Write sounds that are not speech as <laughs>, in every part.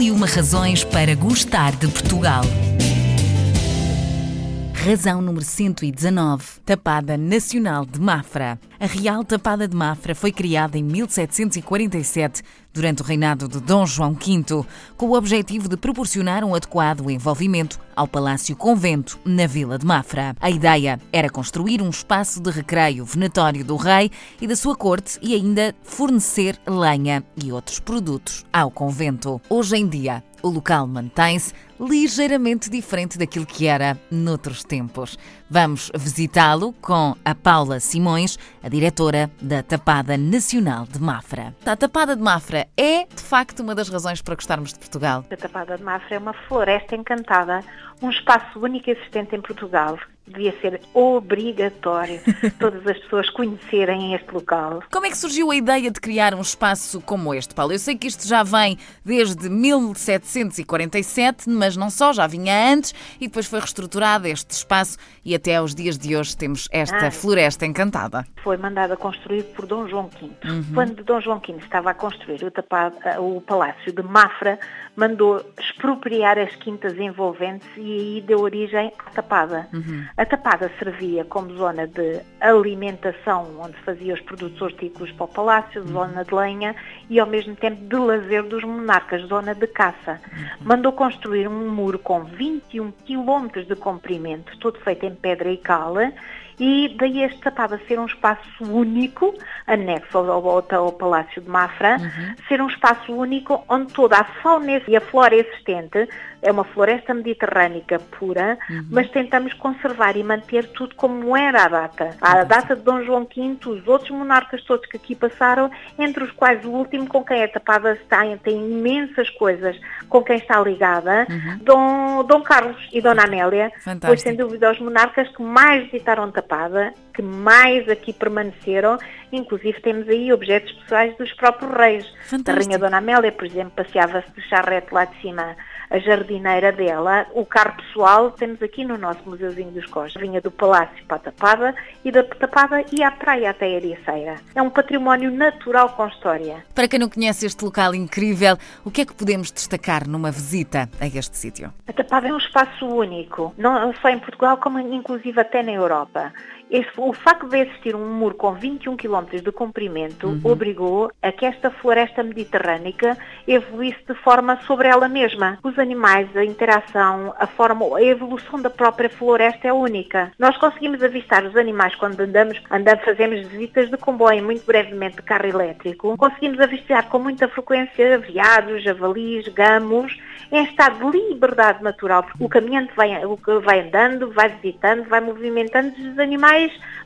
E uma razões para gostar de Portugal. Razão número 119. Tapada Nacional de Mafra. A Real Tapada de Mafra foi criada em 1747, durante o reinado de Dom João V, com o objetivo de proporcionar um adequado envolvimento ao Palácio Convento, na Vila de Mafra. A ideia era construir um espaço de recreio venatório do rei e da sua corte e ainda fornecer lenha e outros produtos ao convento. Hoje em dia, o local mantém-se ligeiramente diferente daquilo que era noutros tempos. Vamos visitá-lo com a Paula Simões, a diretora da Tapada Nacional de Mafra. A Tapada de Mafra é, de facto, uma das razões para gostarmos de Portugal. A Tapada de Mafra é uma floresta encantada, um espaço único existente em Portugal devia ser obrigatório <laughs> todas as pessoas conhecerem este local. Como é que surgiu a ideia de criar um espaço como este, Paulo? Eu sei que isto já vem desde 1747, mas não só, já vinha antes e depois foi reestruturado este espaço e até aos dias de hoje temos esta ah, floresta encantada. Foi mandada construir por Dom João V. Uhum. Quando Dom João V estava a construir o, tapado, o Palácio de Mafra, mandou expropriar as quintas envolventes e aí deu origem à Tapada. Uhum. A Tapada servia como zona de alimentação, onde fazia os produtos hortícolas para o palácio, uhum. zona de lenha e ao mesmo tempo de lazer dos monarcas, zona de caça. Uhum. Mandou construir um muro com 21 quilómetros de comprimento, todo feito em pedra e cal, e daí este Tapada ser um espaço único, anexo ao, ao, ao Palácio de Mafra, uhum. ser um espaço único onde toda a fauna e a flora existente é uma floresta mediterrânica pura, uhum. mas tentamos conservar e manter tudo como era a data. A data de Dom João V, os outros monarcas todos que aqui passaram, entre os quais o último com quem é tapada está, tem imensas coisas com quem está ligada, uhum. Dom, Dom Carlos e Dona Amélia, Fantástico. pois sem dúvida os monarcas que mais visitaram Tapada, que mais aqui permaneceram, inclusive temos aí objetos pessoais dos próprios reis. Fantástico. A Rainha Dona Amélia, por exemplo, passeava-se de charrete lá de cima a jardineira dela, o carro pessoal, temos aqui no nosso Museuzinho dos Costas. Vinha do Palácio para a Tapada e da Tapada e à praia até a Ericeira. É um património natural com história. Para quem não conhece este local incrível, o que é que podemos destacar numa visita a este sítio? A Tapada é um espaço único, não só em Portugal, como inclusive até na Europa. Este, o facto de existir um muro com 21 km de comprimento uhum. obrigou a que esta floresta mediterrânica evoluísse de forma sobre ela mesma. Os animais, a interação, a forma, a evolução da própria floresta é única. Nós conseguimos avistar os animais quando andamos, andamos fazemos visitas de comboio, muito brevemente de carro elétrico. Conseguimos avistar com muita frequência veados, javalis, gamos, em estado de liberdade natural, porque o caminhante vai, o que vai andando, vai visitando, vai movimentando os animais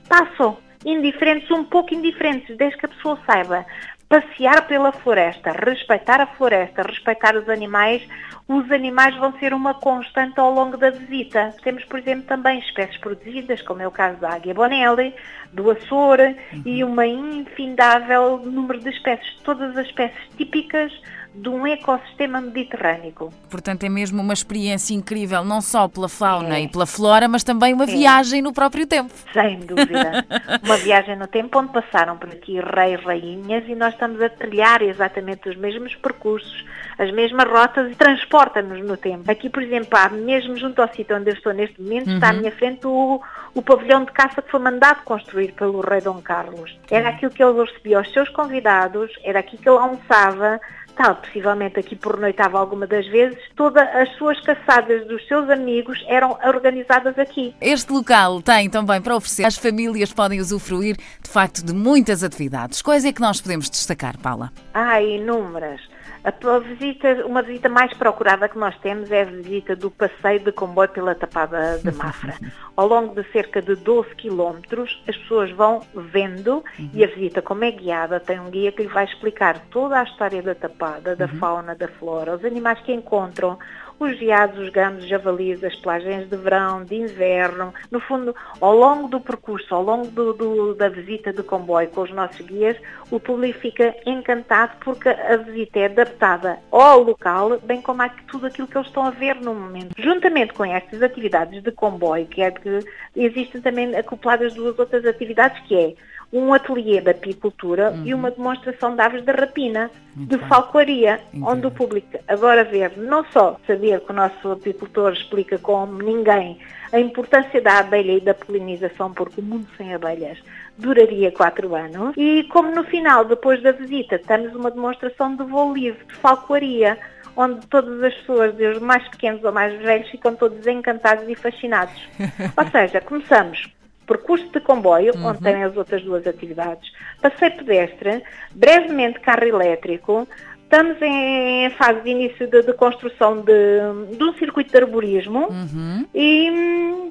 passam indiferentes, um pouco indiferentes, desde que a pessoa saiba passear pela floresta, respeitar a floresta, respeitar os animais, os animais vão ser uma constante ao longo da visita. Temos, por exemplo, também espécies protegidas, como é o caso da águia bonelli, do Açor uhum. e uma infindável número de espécies, todas as espécies típicas de um ecossistema mediterrâneo. Portanto, é mesmo uma experiência incrível, não só pela fauna é. e pela flora, mas também uma é. viagem no próprio tempo. Sem dúvida. <laughs> uma viagem no tempo onde passaram por aqui reis, rainhas e nós estamos a trilhar exatamente os mesmos percursos, as mesmas rotas e transporta-nos no tempo. Aqui, por exemplo, há, mesmo junto ao sítio onde eu estou neste momento, uhum. está à uhum. minha frente o, o pavilhão de caça que foi mandado construir pelo rei Dom Carlos. Era aquilo que ele recebia aos seus convidados, era aqui que ele almoçava, tal, possivelmente aqui por noitava alguma das vezes, todas as suas caçadas dos seus amigos eram organizadas aqui. Este local tem também para oferecer, as famílias podem usufruir de facto de muitas atividades. Quais é que nós podemos destacar, Paula? Ah, inúmeras. A visita, uma visita mais procurada que nós temos é a visita do passeio de comboio pela Tapada de Mafra. <laughs> Ao longo de cerca de 12 quilómetros, as pessoas vão vendo uhum. e a visita, como é guiada, tem um guia que lhe vai explicar toda a história da Tapada, da uhum. fauna, da flora, os animais que encontram, os veados, os gamos, os javalis, as pelagens de verão, de inverno. No fundo, ao longo do percurso, ao longo do, do, da visita de comboio com os nossos guias, o público fica encantado porque a visita é adaptada ao local, bem como a tudo aquilo que eles estão a ver no momento. Juntamente com estas atividades de comboio, que é que existem também acopladas duas outras atividades, que é um ateliê de apicultura uhum. e uma demonstração de aves de rapina, Muito de bem. falcoaria, Entendi. onde o público agora ver não só saber que o nosso apicultor explica como ninguém a importância da abelha e da polinização, porque o mundo sem abelhas duraria quatro anos, e como no final, depois da visita, temos uma demonstração de voo livre, de falcoaria, onde todas as pessoas, desde mais pequenos ou mais velhos, ficam todos encantados e fascinados. <laughs> ou seja, começamos percurso de comboio, uhum. onde tem as outras duas atividades, passeio pedestre, brevemente carro elétrico, estamos em, fase de início de, de construção de, de, um circuito de arborismo uhum. e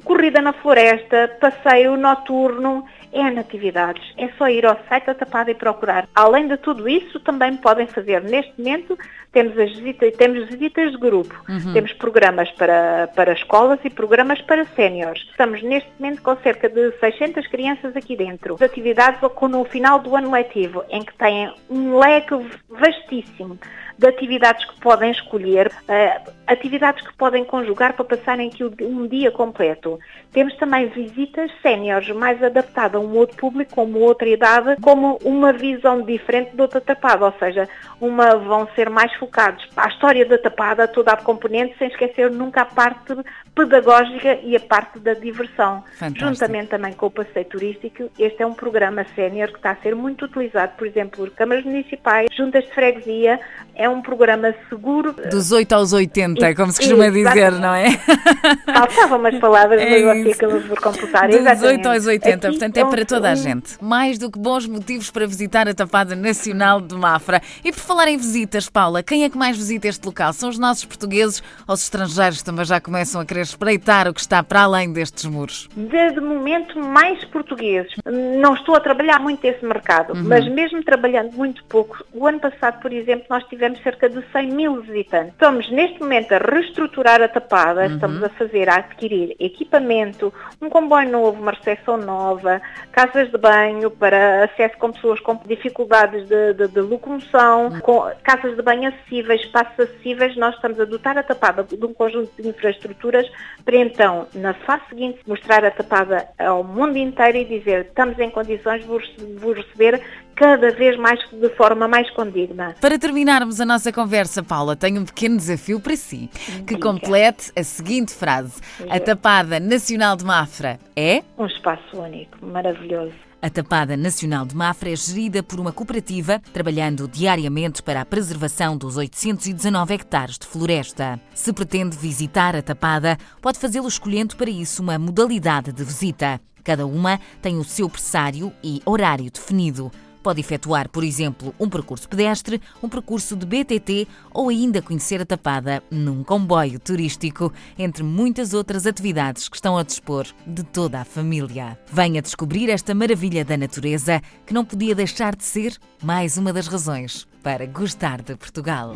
corrida na floresta, passeio noturno N atividades. É só ir ao site da Tapada e procurar. Além de tudo isso, também podem fazer neste momento, temos as visitas, temos visitas de grupo, uhum. temos programas para, para escolas e programas para séniores. Estamos neste momento com cerca de 600 crianças aqui dentro. As atividades no final do ano letivo, em que têm um leque vastíssimo de atividades que podem escolher, uh, atividades que podem conjugar para passarem aqui um dia completo. Temos também visitas séniores, mais adaptadas a um outro público, com outra idade, como uma visão diferente da outra tapada, ou seja, uma vão ser mais focados a história da tapada, toda a componente, sem esquecer nunca a parte pedagógica e a parte da diversão. Fantástico. Juntamente também com o passeio turístico, este é um programa sénior que está a ser muito utilizado, por exemplo, por câmaras municipais, juntas de freguesia, é um programa seguro. Dos 8 aos 80, e, como se costuma dizer, não é? <laughs> Faltavam umas palavras, é mas você acabou por computar. Dos 8 aos 80, Aqui portanto é, é para toda a gente. Mais do que bons motivos para visitar a Tapada Nacional de Mafra. E por falar em visitas, Paula, quem é que mais visita este local? São os nossos portugueses ou os estrangeiros também já começam a querer espreitar o que está para além destes muros? De momento, mais portugueses. Não estou a trabalhar muito esse mercado, uhum. mas mesmo trabalhando muito pouco, o ano passado, por exemplo, nós tivemos cerca de 100 mil visitantes. Estamos neste momento a reestruturar a tapada, uhum. estamos a fazer, a adquirir equipamento, um comboio novo, uma recepção nova, casas de banho para acesso com pessoas com dificuldades de, de, de locomoção, uhum. com casas de banho acessíveis, espaços acessíveis. Nós estamos a dotar a tapada de um conjunto de infraestruturas para então, na fase seguinte, mostrar a tapada ao mundo inteiro e dizer estamos em condições de vos receber cada vez mais de forma mais condigna. Para terminarmos a nossa conversa, Paula, tenho um pequeno desafio para si, que complete a seguinte frase: A Tapada Nacional de Mafra é um espaço único, maravilhoso. A Tapada Nacional de Mafra é gerida por uma cooperativa trabalhando diariamente para a preservação dos 819 hectares de floresta. Se pretende visitar a Tapada, pode fazê-lo escolhendo para isso uma modalidade de visita. Cada uma tem o seu pressário e horário definido. Pode efetuar, por exemplo, um percurso pedestre, um percurso de BTT ou ainda conhecer a Tapada num comboio turístico, entre muitas outras atividades que estão a dispor de toda a família. Venha descobrir esta maravilha da natureza que não podia deixar de ser mais uma das razões para gostar de Portugal.